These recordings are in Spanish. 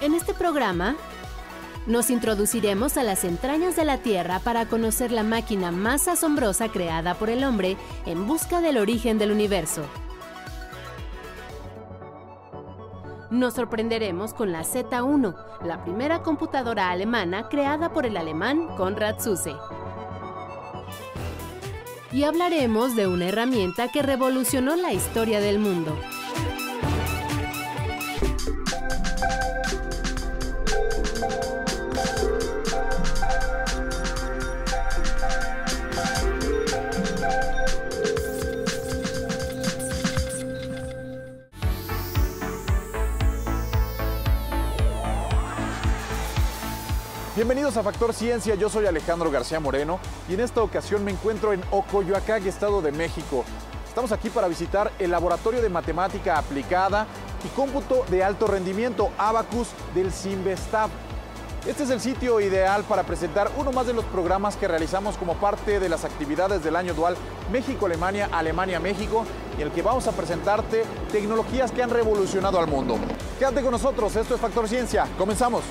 En este programa nos introduciremos a las entrañas de la Tierra para conocer la máquina más asombrosa creada por el hombre en busca del origen del universo. Nos sorprenderemos con la Z1, la primera computadora alemana creada por el alemán Konrad Zuse. Y hablaremos de una herramienta que revolucionó la historia del mundo. Bienvenidos a Factor Ciencia, yo soy Alejandro García Moreno y en esta ocasión me encuentro en Ocoyoacán, Estado de México. Estamos aquí para visitar el Laboratorio de Matemática Aplicada y Cómputo de Alto Rendimiento, Abacus, del Simvestab. Este es el sitio ideal para presentar uno más de los programas que realizamos como parte de las actividades del año dual México-Alemania, Alemania-México, en el que vamos a presentarte tecnologías que han revolucionado al mundo. Quédate con nosotros, esto es Factor Ciencia, comenzamos.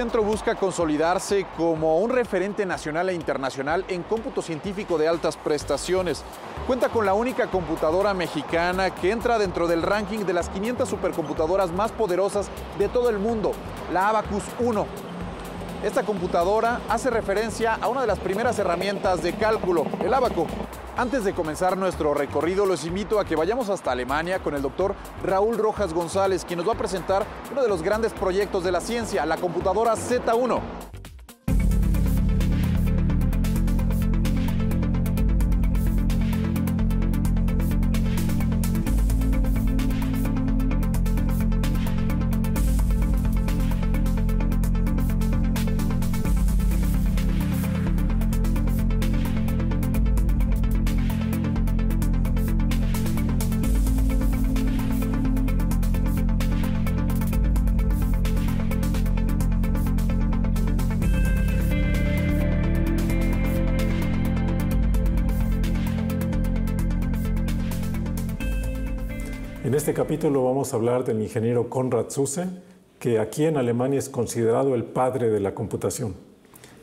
Centro busca consolidarse como un referente nacional e internacional en cómputo científico de altas prestaciones. Cuenta con la única computadora mexicana que entra dentro del ranking de las 500 supercomputadoras más poderosas de todo el mundo, la Abacus 1. Esta computadora hace referencia a una de las primeras herramientas de cálculo, el abaco. Antes de comenzar nuestro recorrido, los invito a que vayamos hasta Alemania con el doctor Raúl Rojas González, quien nos va a presentar uno de los grandes proyectos de la ciencia, la computadora Z1. En este capítulo vamos a hablar del ingeniero Konrad Zuse, que aquí en Alemania es considerado el padre de la computación.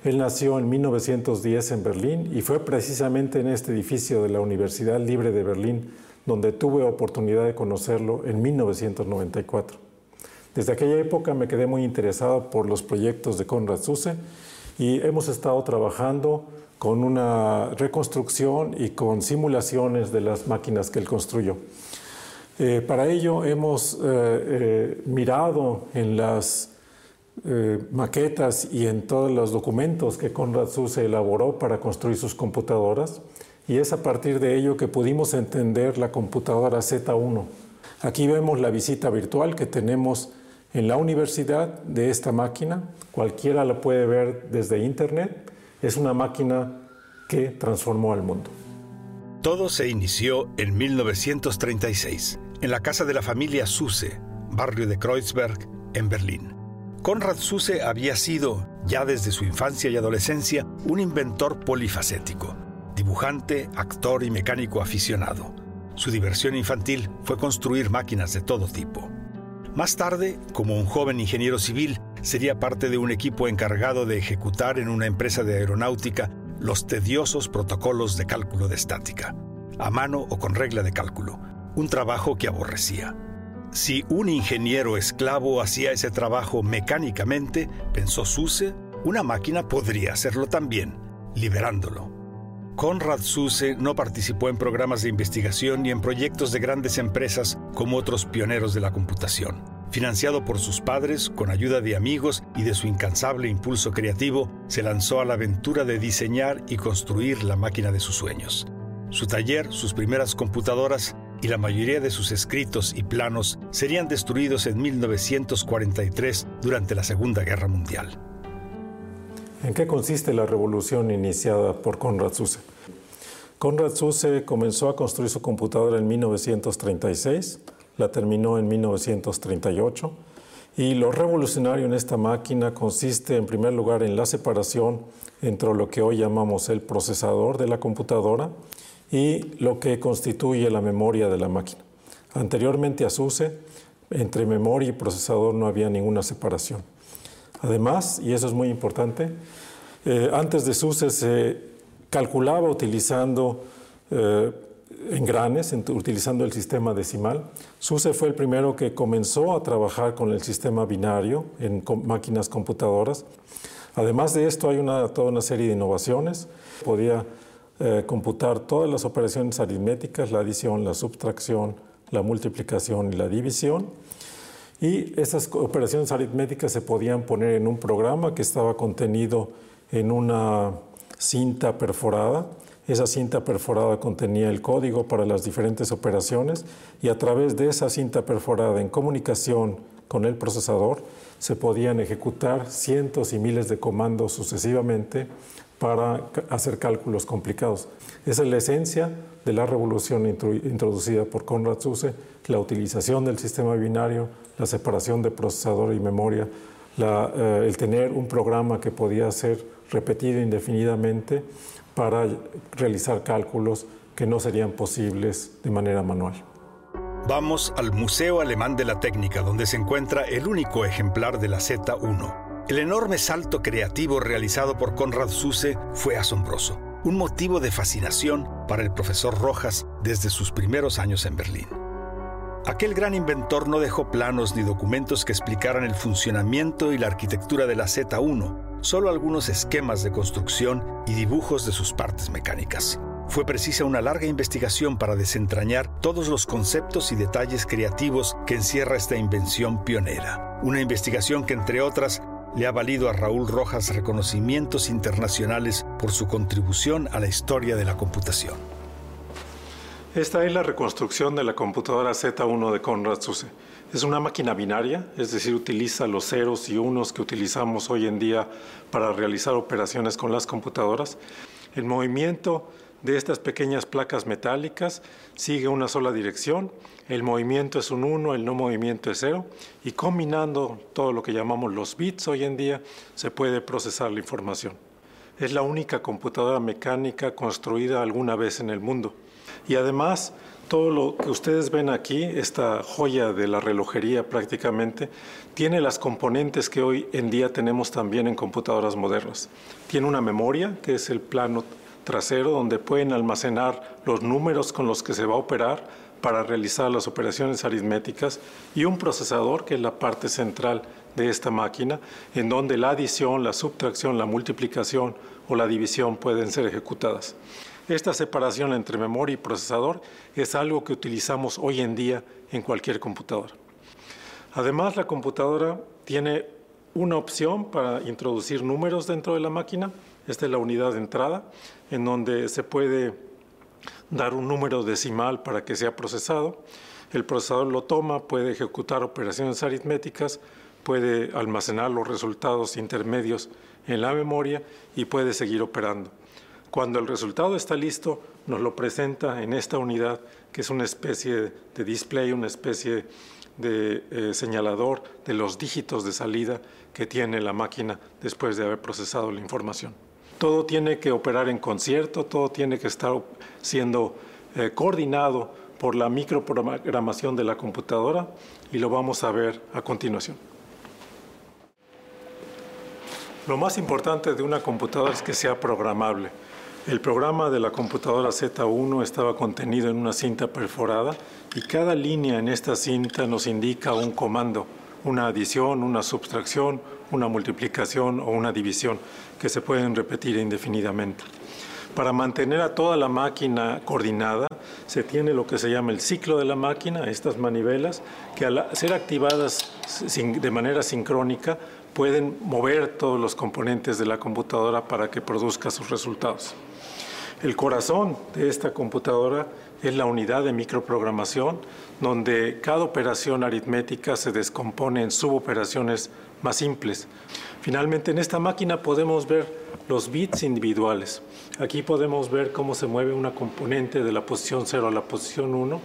Él nació en 1910 en Berlín y fue precisamente en este edificio de la Universidad Libre de Berlín donde tuve oportunidad de conocerlo en 1994. Desde aquella época me quedé muy interesado por los proyectos de Konrad Zuse y hemos estado trabajando con una reconstrucción y con simulaciones de las máquinas que él construyó. Eh, para ello hemos eh, eh, mirado en las maquetas y en todos los documentos que Conrad Zuse elaboró para construir sus computadoras y es a partir de ello que pudimos entender la computadora Z1. Aquí vemos la visita virtual que tenemos en la universidad de esta máquina. Cualquiera la puede ver desde internet. Es una máquina que transformó al mundo. Todo se inició en 1936 en la casa de la familia Zuse, barrio de Kreuzberg, en Berlín. Konrad Zuse había sido, ya desde su infancia y adolescencia, un inventor polifacético, dibujante, actor y mecánico aficionado. Su diversión infantil fue construir máquinas de todo tipo. Más tarde, como un joven ingeniero civil, sería parte de un equipo encargado de ejecutar en una empresa de aeronáutica los tediosos protocolos de cálculo de estática, a mano o con regla de cálculo, un trabajo que aborrecía. Si un ingeniero esclavo hacía ese trabajo mecánicamente, pensó Suse, una máquina podría hacerlo también, liberándolo. Conrad Suse no participó en programas de investigación ni en proyectos de grandes empresas como otros pioneros de la computación. Financiado por sus padres, con ayuda de amigos y de su incansable impulso creativo, se lanzó a la aventura de diseñar y construir la máquina de sus sueños. Su taller, sus primeras computadoras y la mayoría de sus escritos y planos serían destruidos en 1943 durante la Segunda Guerra Mundial. ¿En qué consiste la revolución iniciada por Konrad Zuse? Konrad Zuse comenzó a construir su computadora en 1936, la terminó en 1938 Y lo revolucionario en esta máquina consiste en primer lugar en la separación entre lo que hoy llamamos el procesador de la computadora y lo que constituye la memoria de la máquina. Anteriormente a SUSE, entre memoria y procesador no había ninguna separación. Además, y eso es muy importante, eh, antes de SUSE se calculaba utilizando eh, engranes, utilizando el sistema decimal. SUSE fue el primero que comenzó a trabajar con el sistema binario en máquinas computadoras. Además de esto, hay toda una serie de innovaciones. Podía eh, computar todas las operaciones aritméticas, la adición, la subtracción, la multiplicación y la división. Y esas operaciones aritméticas se podían poner en un programa que estaba contenido en una cinta perforada. Esa cinta perforada contenía el código para las diferentes operaciones y a través de esa cinta perforada en comunicación con el procesador se podían ejecutar cientos y miles de comandos sucesivamente para hacer cálculos complicados. Esa es la esencia de la revolución introducida por Konrad Zuse, la utilización del sistema binario, la separación de procesador y memoria, eh, el tener un programa que podía ser repetido indefinidamente para realizar cálculos que no serían posibles de manera manual. Vamos al Museo Alemán de la Técnica, donde se encuentra el único ejemplar de la Z1. El enorme salto creativo realizado por Konrad Zuse fue asombroso, un motivo de fascinación para el profesor Rojas desde sus primeros años en Berlín. Aquel gran inventor no dejó planos ni documentos que explicaran el funcionamiento y la arquitectura de la Z1, solo algunos esquemas de construcción y dibujos de sus partes mecánicas. Fue precisa una larga investigación para desentrañar todos los conceptos y detalles creativos que encierra esta invención pionera. Una investigación que, entre otras, le ha valido a Raúl Rojas reconocimientos internacionales por su contribución a la historia de la computación. Esta es la reconstrucción de la computadora Z1 de Konrad Zuse. Es una máquina binaria, es decir, utiliza los ceros y unos que utilizamos hoy en día para realizar operaciones con las computadoras. El movimiento de estas pequeñas placas metálicas sigue una sola dirección, el movimiento es un 1, el no movimiento es 0, y combinando todo lo que llamamos los bits hoy en día, se puede procesar la información. Es la única computadora mecánica construida alguna vez en el mundo. Y además, todo lo que ustedes ven aquí, esta joya de la relojería prácticamente, tiene las componentes que hoy en día tenemos también en computadoras modernas. Tiene una memoria, que es el plano trasero, donde pueden almacenar los números con los que se va a operar para realizar las operaciones aritméticas, y un procesador, que es la parte central de esta máquina, en donde la adición, la subtracción, la multiplicación o la división pueden ser ejecutadas. Esta separación entre memoria y procesador es algo que utilizamos hoy en día en cualquier computadora. Además, la computadora tiene una opción para introducir números dentro de la máquina. Esta es la unidad de entrada, en donde se puede dar un número decimal para que sea procesado. El procesador lo toma, puede ejecutar operaciones aritméticas, puede almacenar los resultados intermedios en la memoria y puede seguir operando. Cuando el resultado está listo, nos lo presenta en esta unidad, que es una especie de display, una especie de eh, señalador de los dígitos de salida que tiene la máquina después de haber procesado la información. Todo tiene que operar en concierto, todo tiene que estar siendo eh, coordinado por la microprogramación de la computadora y lo vamos a ver a continuación. Lo más importante de una computadora es que sea programable. El programa de la computadora Z1 estaba contenido en una cinta perforada y cada línea en esta cinta nos indica un comando, una adición, una subtracción, una multiplicación o una división que se pueden repetir indefinidamente. Para mantener a toda la máquina coordinada, se tiene lo que se llama el ciclo de la máquina, estas manivelas, que al ser activadas de manera sincrónica pueden mover todos los componentes de la computadora para que produzca sus resultados. El corazón de esta computadora es la unidad de microprogramación, donde cada operación aritmética se descompone en suboperaciones más simples. Finalmente, en esta máquina podemos ver los bits individuales. Aquí podemos ver cómo se mueve una componente de la posición 0 a la posición 1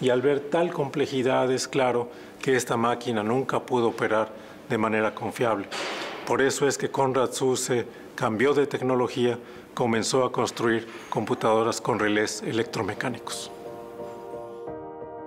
y al ver tal complejidad es claro que esta máquina nunca pudo operar de manera confiable. Por eso es que Conrad Zuse cambió de tecnología, comenzó a construir computadoras con relés electromecánicos.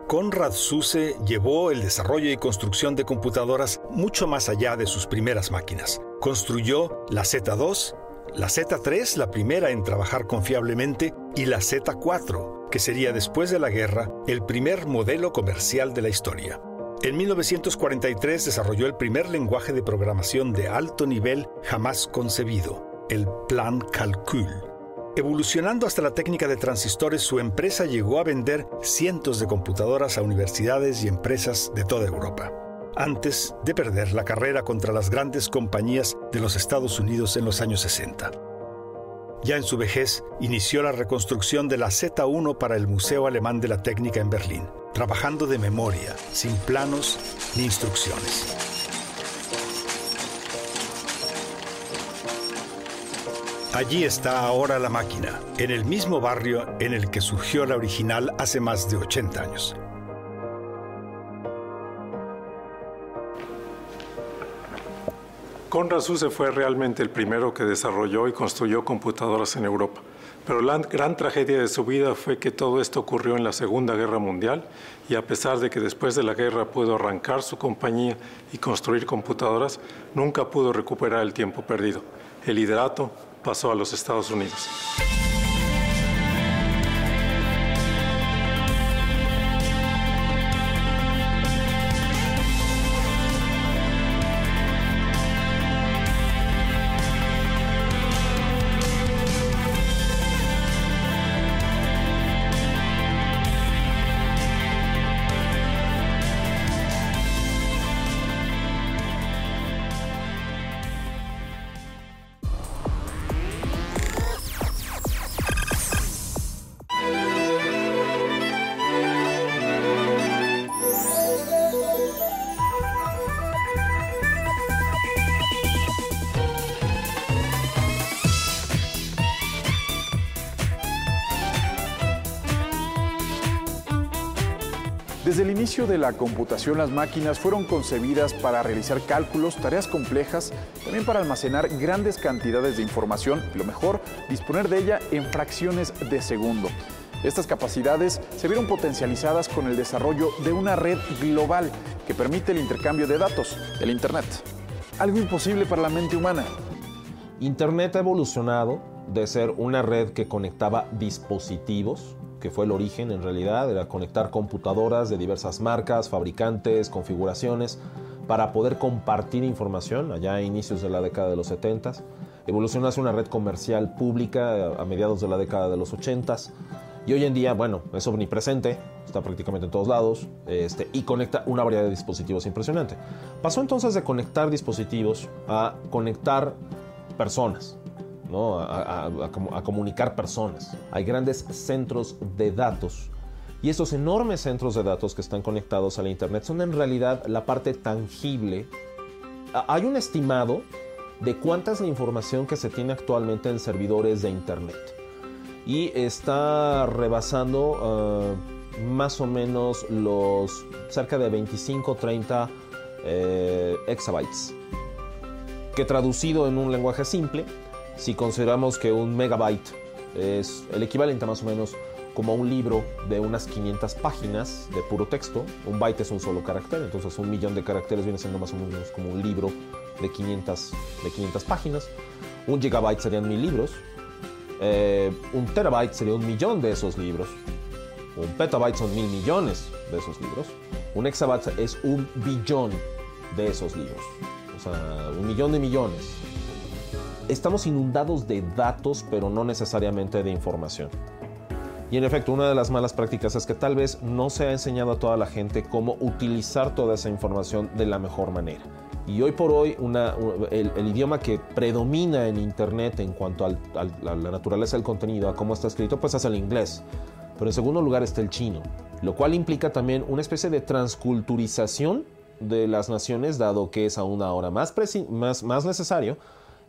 Conrad Zuse llevó el desarrollo y construcción de computadoras mucho más allá de sus primeras máquinas. Construyó la Z2, la Z3, la primera en trabajar confiablemente, y la Z4, que sería después de la guerra el primer modelo comercial de la historia. En 1943 desarrolló el primer lenguaje de programación de alto nivel jamás concebido, el Plan Calcul. Evolucionando hasta la técnica de transistores, su empresa llegó a vender cientos de computadoras a universidades y empresas de toda Europa, antes de perder la carrera contra las grandes compañías de los Estados Unidos en los años 60. Ya en su vejez, inició la reconstrucción de la Z1 para el Museo Alemán de la Técnica en Berlín, trabajando de memoria, sin planos ni instrucciones. Allí está ahora la máquina, en el mismo barrio en el que surgió la original hace más de 80 años. Conrad Zuse fue realmente el primero que desarrolló y construyó computadoras en Europa. Pero la gran tragedia de su vida fue que todo esto ocurrió en la Segunda Guerra Mundial y a pesar de que después de la guerra pudo arrancar su compañía y construir computadoras, nunca pudo recuperar el tiempo perdido. El liderato pasó a los Estados Unidos. Desde el inicio de la computación, las máquinas fueron concebidas para realizar cálculos, tareas complejas, también para almacenar grandes cantidades de información y lo mejor, disponer de ella en fracciones de segundo. Estas capacidades se vieron potencializadas con el desarrollo de una red global que permite el intercambio de datos, el Internet. Algo imposible para la mente humana. Internet ha evolucionado de ser una red que conectaba dispositivos que fue el origen en realidad, era conectar computadoras de diversas marcas, fabricantes, configuraciones, para poder compartir información allá a inicios de la década de los 70. Evolucionó hacia una red comercial pública a mediados de la década de los 80. Y hoy en día, bueno, es omnipresente, está prácticamente en todos lados este, y conecta una variedad de dispositivos impresionante. Pasó entonces de conectar dispositivos a conectar personas. A, comunicar personas. Hay grandes centros de datos. Y esos enormes centros de datos que están conectados a la Internet son en realidad la parte tangible. Hay un estimado de cuánta es la información que se tiene actualmente en servidores de Internet. Y está rebasando ah, más o menos los cerca de 25-30 eh, exabytes. Que traducido en un lenguaje simple si consideramos que un megabyte es el equivalente más o menos como un libro de unas 500 páginas de puro texto, un byte es un solo carácter, entonces un millón de caracteres viene siendo más o menos como un libro de 500, de 500 páginas, un gigabyte serían mil libros, eh, un terabyte sería un millón de esos libros, un petabyte son mil millones de esos libros, un exabyte es un billón de esos libros, o sea, un millón de millones estamos inundados de datos, pero no necesariamente de información. Y en efecto, una de las malas prácticas es que tal vez no se ha enseñado a toda la gente cómo utilizar toda esa información de la mejor manera. Y hoy por hoy el, idioma que predomina en Internet en cuanto a la naturaleza del contenido, a cómo está escrito, pues es el inglés. Pero en segundo lugar está el chino, lo cual implica también una especie de transculturización de las naciones, dado que es aún ahora más, más, más necesario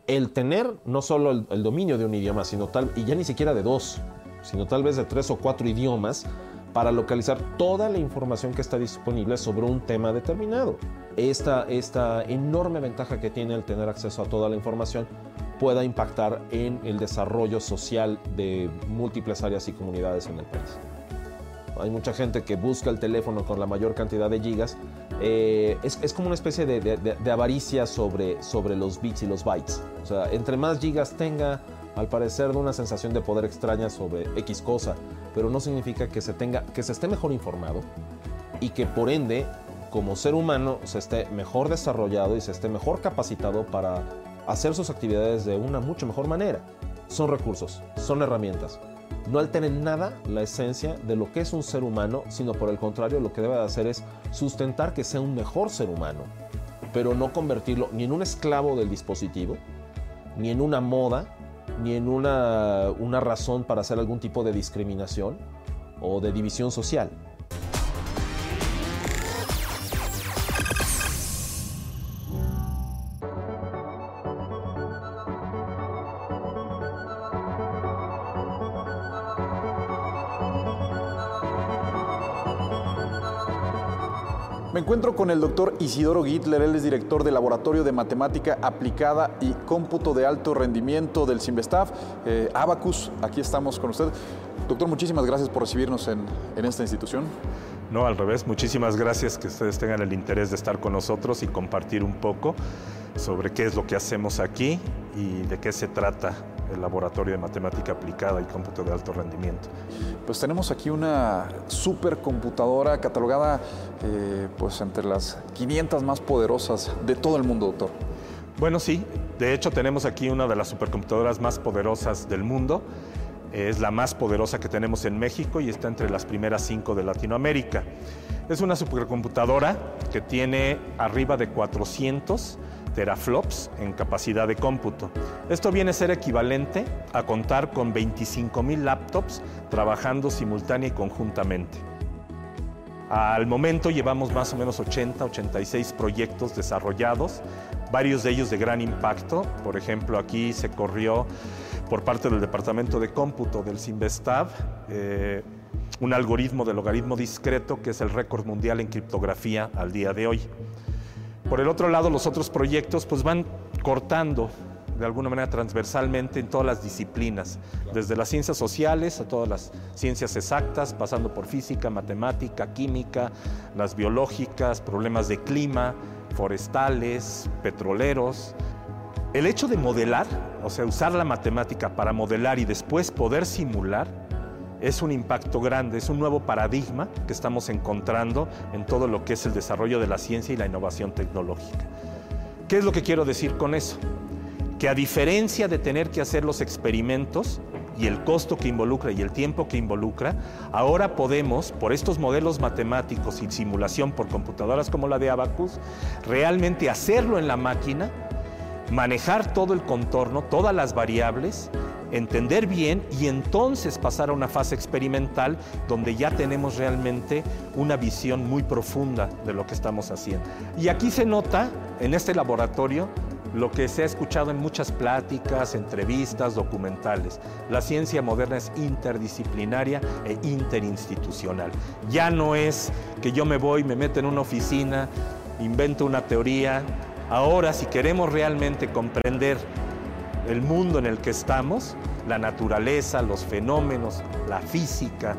el tener no solo el, dominio de un idioma, sino tal, y ya ni siquiera de dos, sino tal vez de tres o cuatro idiomas, para localizar toda la información que está disponible sobre un tema determinado. Esta, esta enorme ventaja que tiene el tener acceso a toda la información pueda impactar en el desarrollo social de múltiples áreas y comunidades en el país. Hay mucha gente que busca el teléfono con la mayor cantidad de gigas. Eh, es, es, como una especie de, de, de, avaricia sobre, sobre los bits y los bytes. O sea, entre más gigas tenga, al parecer da una sensación de poder extraña sobre X cosa, pero no significa que se, tenga, que se esté mejor informado y que por ende, como ser humano, se esté mejor desarrollado y se esté mejor capacitado para hacer sus actividades de una mucho mejor manera. Son recursos, son herramientas. No alteren nada la esencia de lo que es un ser humano, sino por el contrario lo que debe de hacer es sustentar que sea un mejor ser humano, pero no convertirlo ni en un esclavo del dispositivo, ni en una moda, ni en una, una razón para hacer algún tipo de discriminación o de división social. Con el doctor Isidoro Gittler, él es director del Laboratorio de Matemática Aplicada y Cómputo de Alto Rendimiento del Simvestav, eh, Abacus, aquí estamos con usted. Doctor, muchísimas gracias por recibirnos en esta institución. No, al revés, muchísimas gracias que ustedes tengan el interés de estar con nosotros y compartir un poco sobre qué es lo que hacemos aquí y de qué se trata el Laboratorio de Matemática Aplicada y Cómputo de Alto Rendimiento. Pues tenemos aquí una supercomputadora catalogada eh, pues entre las 500 más poderosas de todo el mundo, doctor. Bueno, sí, de hecho tenemos aquí una de las supercomputadoras más poderosas del mundo. Es la más poderosa que tenemos en México y está entre las primeras cinco de Latinoamérica. Es una supercomputadora que tiene arriba de 400 teraflops en capacidad de cómputo. Esto viene a ser equivalente a contar con 25.000 laptops trabajando simultánea y conjuntamente. Al momento llevamos más o menos 80, 86 proyectos desarrollados, varios de ellos de gran impacto. Por ejemplo, aquí se corrió por parte del Departamento de Cómputo del Simvestav eh, un algoritmo de logaritmo discreto que es el récord mundial en criptografía al día de hoy. Por el otro lado, los otros proyectos pues van cortando de alguna manera transversalmente en todas las disciplinas, desde las ciencias sociales a todas las ciencias exactas, pasando por física, matemática, química, las biológicas, problemas de clima, forestales, petroleros. El hecho de modelar, o sea, usar la matemática para modelar y después poder simular, es un impacto grande, es un nuevo paradigma que estamos encontrando en todo lo que es el desarrollo de la ciencia y la innovación tecnológica. ¿Qué es lo que quiero decir con eso? Que a diferencia de tener que hacer los experimentos y el costo que involucra y el tiempo que involucra, ahora podemos, por estos modelos matemáticos y simulación por computadoras como la de Abacus, realmente hacerlo en la máquina, manejar todo el contorno, todas las variables entender bien y entonces pasar a una fase experimental donde ya tenemos realmente una visión muy profunda de lo que estamos haciendo. Y aquí se nota en este laboratorio lo que se ha escuchado en muchas pláticas, entrevistas, documentales. La ciencia moderna es interdisciplinaria e interinstitucional. Ya no es que yo me voy, me meto en una oficina, invento una teoría. Ahora, si queremos realmente comprender el mundo en el que estamos, la naturaleza, los fenómenos, la física,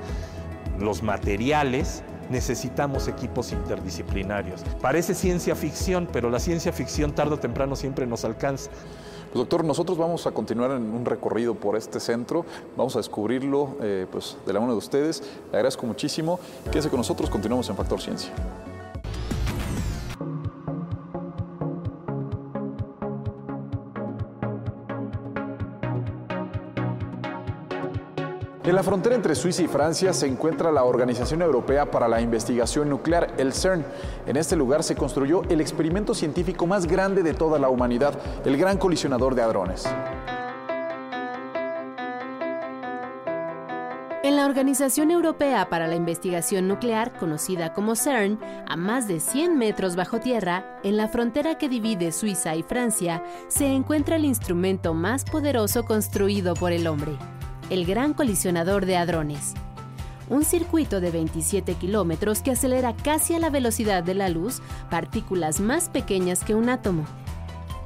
los materiales, necesitamos equipos interdisciplinarios. Parece ciencia ficción, pero la ciencia ficción tarde o temprano siempre nos alcanza. Doctor, nosotros vamos a continuar en un recorrido por este centro, vamos a descubrirlo eh, pues, de la mano de ustedes. Le agradezco muchísimo. Quédese con nosotros, continuamos en Factor Ciencia. En la frontera entre Suiza y Francia se encuentra la Organización Europea para la Investigación Nuclear, el CERN. En este lugar se construyó el experimento científico más grande de toda la humanidad, el Gran Colisionador de Hadrones. En la Organización Europea para la Investigación Nuclear, conocida como CERN, a más de 100 metros bajo tierra, en la frontera que divide Suiza y Francia, se encuentra el instrumento más poderoso construido por el hombre el Gran Colisionador de Hadrones. un circuito de 27 kilómetros que acelera casi a la velocidad de la luz partículas más pequeñas que un átomo.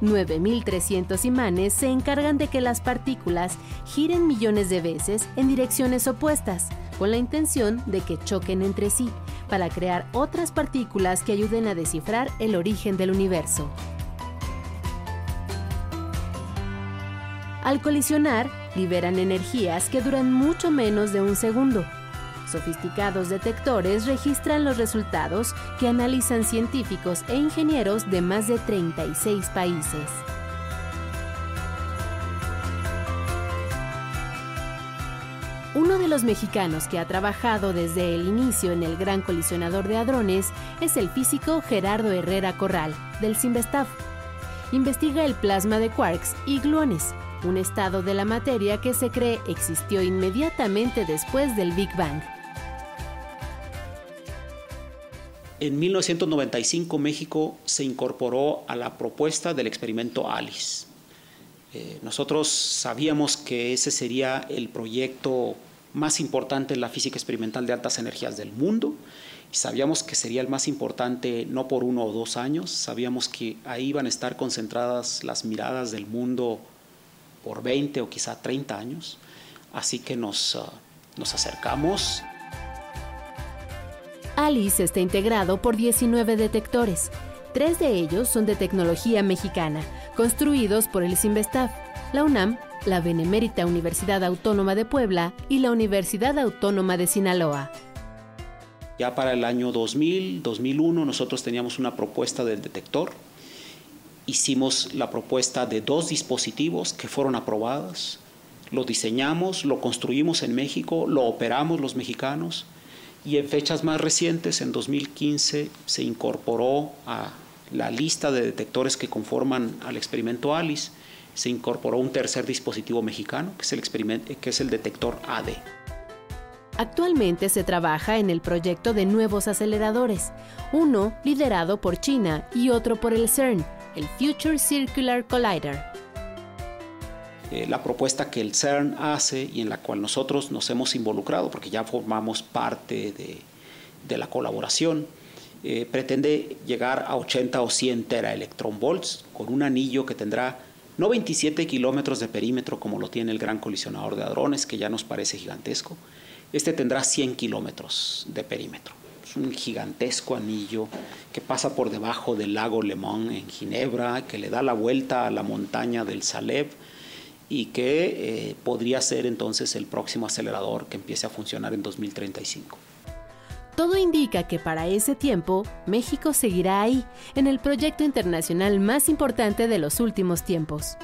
9.300 imanes se encargan de que las partículas giren millones de veces en direcciones opuestas, con la intención de que choquen entre sí, para crear otras partículas que ayuden a descifrar el origen del universo. Al colisionar, liberan energías que duran mucho menos de un segundo. Sofisticados detectores registran los resultados que analizan científicos e ingenieros de más de 36 países. Uno de los mexicanos que ha trabajado desde el inicio en el gran colisionador de hadrones es el físico Gerardo Herrera Corral, del CIMBESTAF. Investiga el plasma de quarks y gluones, un estado de la materia que se cree existió inmediatamente después del Big Bang. En 1995 México se incorporó a la propuesta del experimento ALICE. Eh, nosotros sabíamos que ese sería el proyecto más importante en la física experimental de altas energías del mundo y sabíamos que sería el más importante no por uno o dos años, sabíamos que ahí iban a estar concentradas las miradas del mundo por 20 o quizá 30 años. Así que nos, uh, nos acercamos. ALICE está integrado por 19 detectores. Tres de ellos son de tecnología mexicana, construidos por el CIMBESTAF, la UNAM, la Benemérita Universidad Autónoma de Puebla y la Universidad Autónoma de Sinaloa. Ya para el año 2000, 2001, nosotros teníamos una propuesta del detector hicimos la propuesta de dos dispositivos que fueron aprobados, lo diseñamos, lo construimos en México, lo operamos los mexicanos y en fechas más recientes, en 2015, se incorporó a la lista de detectores que conforman al experimento ALICE, se incorporó un tercer dispositivo mexicano, que es el, que es el detector AD. Actualmente se trabaja en el proyecto de nuevos aceleradores, uno liderado por China y otro por el CERN, el Future Circular Collider. Eh, la propuesta que el CERN hace y en la cual nosotros nos hemos involucrado, porque ya formamos parte de, la colaboración, eh, pretende llegar a 80 o 100 volts con un anillo que tendrá no 27 kilómetros de perímetro como lo tiene el gran colisionador de hadrones, que ya nos parece gigantesco, este tendrá 100 kilómetros de perímetro un gigantesco anillo que pasa por debajo del lago Le en Ginebra, que le da la vuelta a la montaña del Saleb y que eh, podría ser entonces el próximo acelerador que empiece a funcionar en 2035. Todo indica que para ese tiempo México seguirá ahí, en el proyecto internacional más importante de los últimos tiempos.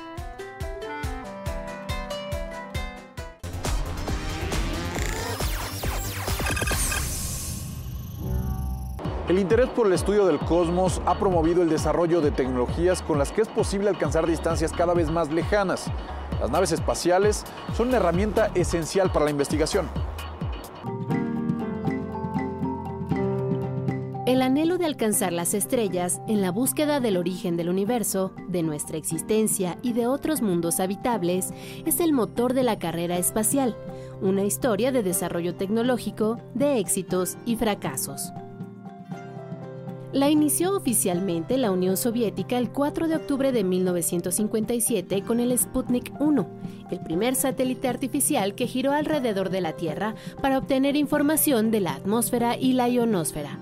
El interés por el estudio del cosmos ha promovido el desarrollo de tecnologías con las que es posible alcanzar distancias cada vez más lejanas. Las naves espaciales son una herramienta esencial para la investigación. El anhelo de alcanzar las estrellas en la búsqueda del origen del universo, de nuestra existencia y de otros mundos habitables es el motor de la carrera espacial, una historia de desarrollo tecnológico, de éxitos y fracasos. La inició oficialmente la Unión Soviética el 4 de octubre de 1957 con el Sputnik 1, el primer satélite artificial que giró alrededor de la Tierra para obtener información de la atmósfera y la ionosfera.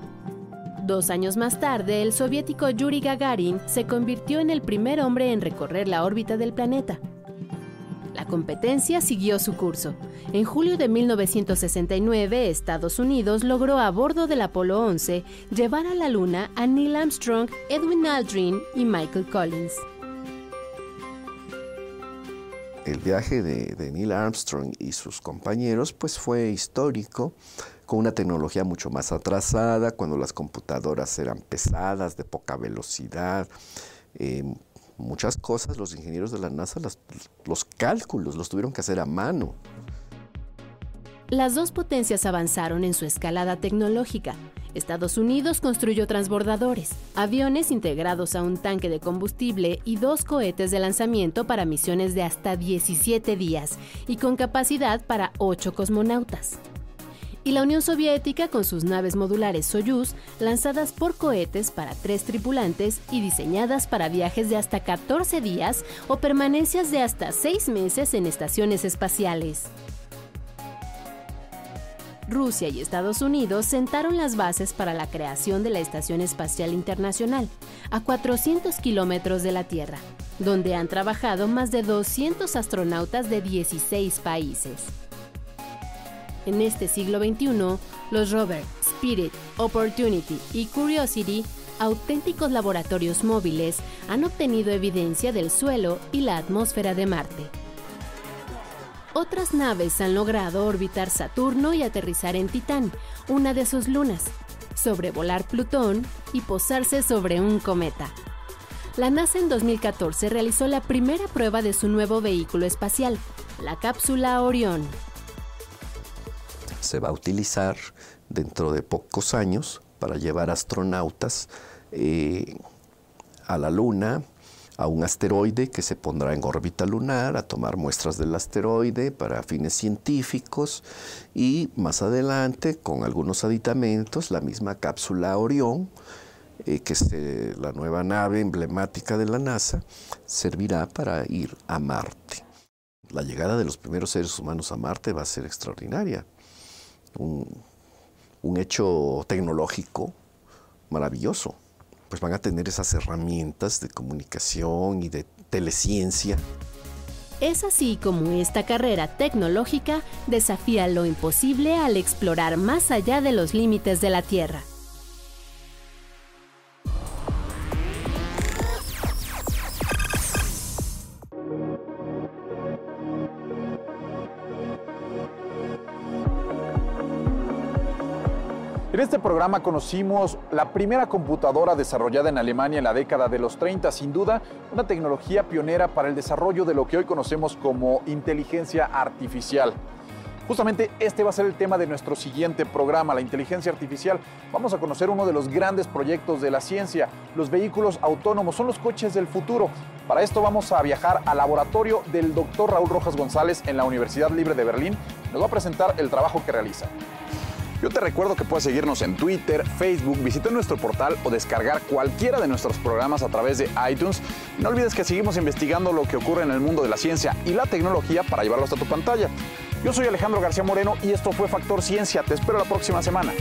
Dos años más tarde, el soviético Yuri Gagarin se convirtió en el primer hombre en recorrer la órbita del planeta. La competencia siguió su curso. En julio de 1969, Estados Unidos logró a bordo del Apolo 11 llevar a la Luna a Neil Armstrong, Edwin Aldrin y Michael Collins. El viaje de, Neil Armstrong y sus compañeros pues fue histórico, con una tecnología mucho más atrasada, cuando las computadoras eran pesadas, de poca velocidad, eh, muchas cosas los ingenieros de la NASA, los cálculos los tuvieron que hacer a mano. Las dos potencias avanzaron en su escalada tecnológica. Estados Unidos construyó transbordadores, aviones integrados a un tanque de combustible y dos cohetes de lanzamiento para misiones de hasta 17 días y con capacidad para 8 cosmonautas. Y la Unión Soviética con sus naves modulares Soyuz, lanzadas por cohetes para tres tripulantes y diseñadas para viajes de hasta 14 días o permanencias de hasta 6 meses en estaciones espaciales. Rusia y Estados Unidos sentaron las bases para la creación de la Estación Espacial Internacional, a 400 kilómetros de la Tierra, donde han trabajado más de 200 astronautas de 16 países. En este siglo XXI, los rover Spirit, Opportunity y Curiosity, auténticos laboratorios móviles, han obtenido evidencia del suelo y la atmósfera de Marte. Otras naves han logrado orbitar Saturno y aterrizar en Titán, una de sus lunas, sobrevolar Plutón y posarse sobre un cometa. La NASA en 2014 realizó la primera prueba de su nuevo vehículo espacial, la cápsula Orión. Se va a utilizar dentro de pocos años para llevar astronautas eh, a la Luna, a un asteroide que se pondrá en órbita lunar, a tomar muestras del asteroide para fines científicos y más adelante, con algunos aditamentos, la misma cápsula Orión, eh, que es eh, la nueva nave emblemática de la NASA, servirá para ir a Marte. La llegada de los primeros seres humanos a Marte va a ser extraordinaria. Un hecho tecnológico maravilloso pues van a tener esas herramientas de comunicación y de teleciencia. Es así como esta carrera tecnológica desafía lo imposible al explorar más allá de los límites de la Tierra. Este programa conocimos la primera computadora desarrollada en Alemania en la década de los 30, sin duda una tecnología pionera para el desarrollo de lo que hoy conocemos como inteligencia artificial. Justamente este va a ser el tema de nuestro siguiente programa, la inteligencia artificial. Vamos a conocer uno de los grandes proyectos de la ciencia, los vehículos autónomos, son los coches del futuro. Para esto vamos a viajar al laboratorio del doctor Raúl Rojas González en la Universidad Libre de Berlín. Nos va a presentar el trabajo que realiza. Yo te recuerdo que puedes seguirnos en Twitter, Facebook, visitar nuestro portal o descargar cualquiera de nuestros programas a través de iTunes. no olvides que seguimos investigando lo que ocurre en el mundo de la ciencia y la tecnología para llevarlo hasta tu pantalla. Yo soy Alejandro García Moreno y esto fue Factor Ciencia. Te espero la próxima semana.